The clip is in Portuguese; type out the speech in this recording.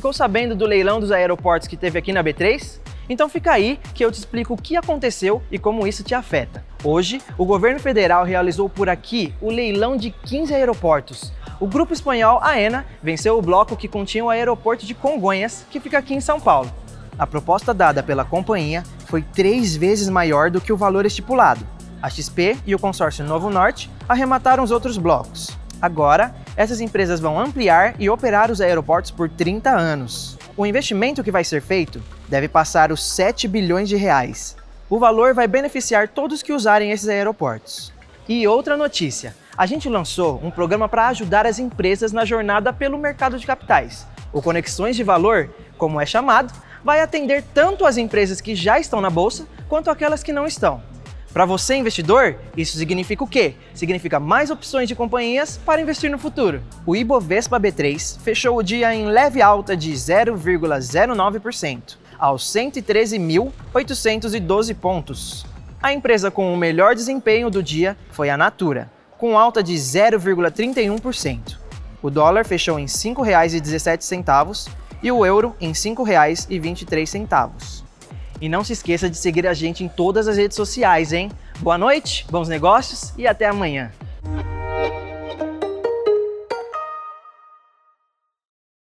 Ficou sabendo do leilão dos aeroportos que teve aqui na B3? Então fica aí que eu te explico o que aconteceu e como isso te afeta. Hoje, o governo federal realizou por aqui o leilão de 15 aeroportos. O grupo espanhol AENA venceu o bloco que continha o aeroporto de Congonhas, que fica aqui em São Paulo. A proposta dada pela companhia foi três vezes maior do que o valor estipulado. A XP e o consórcio Novo Norte arremataram os outros blocos. Agora, essas empresas vão ampliar e operar os aeroportos por 30 anos. O investimento que vai ser feito deve passar os 7 bilhões de reais. O valor vai beneficiar todos que usarem esses aeroportos. E outra notícia: a gente lançou um programa para ajudar as empresas na jornada pelo mercado de capitais. O Conexões de Valor, como é chamado, vai atender tanto as empresas que já estão na bolsa quanto aquelas que não estão. Para você, investidor, isso significa o quê? Significa mais opções de companhias para investir no futuro. O Ibovespa B3 fechou o dia em leve alta de 0,09%, aos 113.812 pontos. A empresa com o melhor desempenho do dia foi a Natura, com alta de 0,31%. O dólar fechou em R$ 5,17 e o euro em R$ 5,23. E não se esqueça de seguir a gente em todas as redes sociais, hein? Boa noite, bons negócios e até amanhã.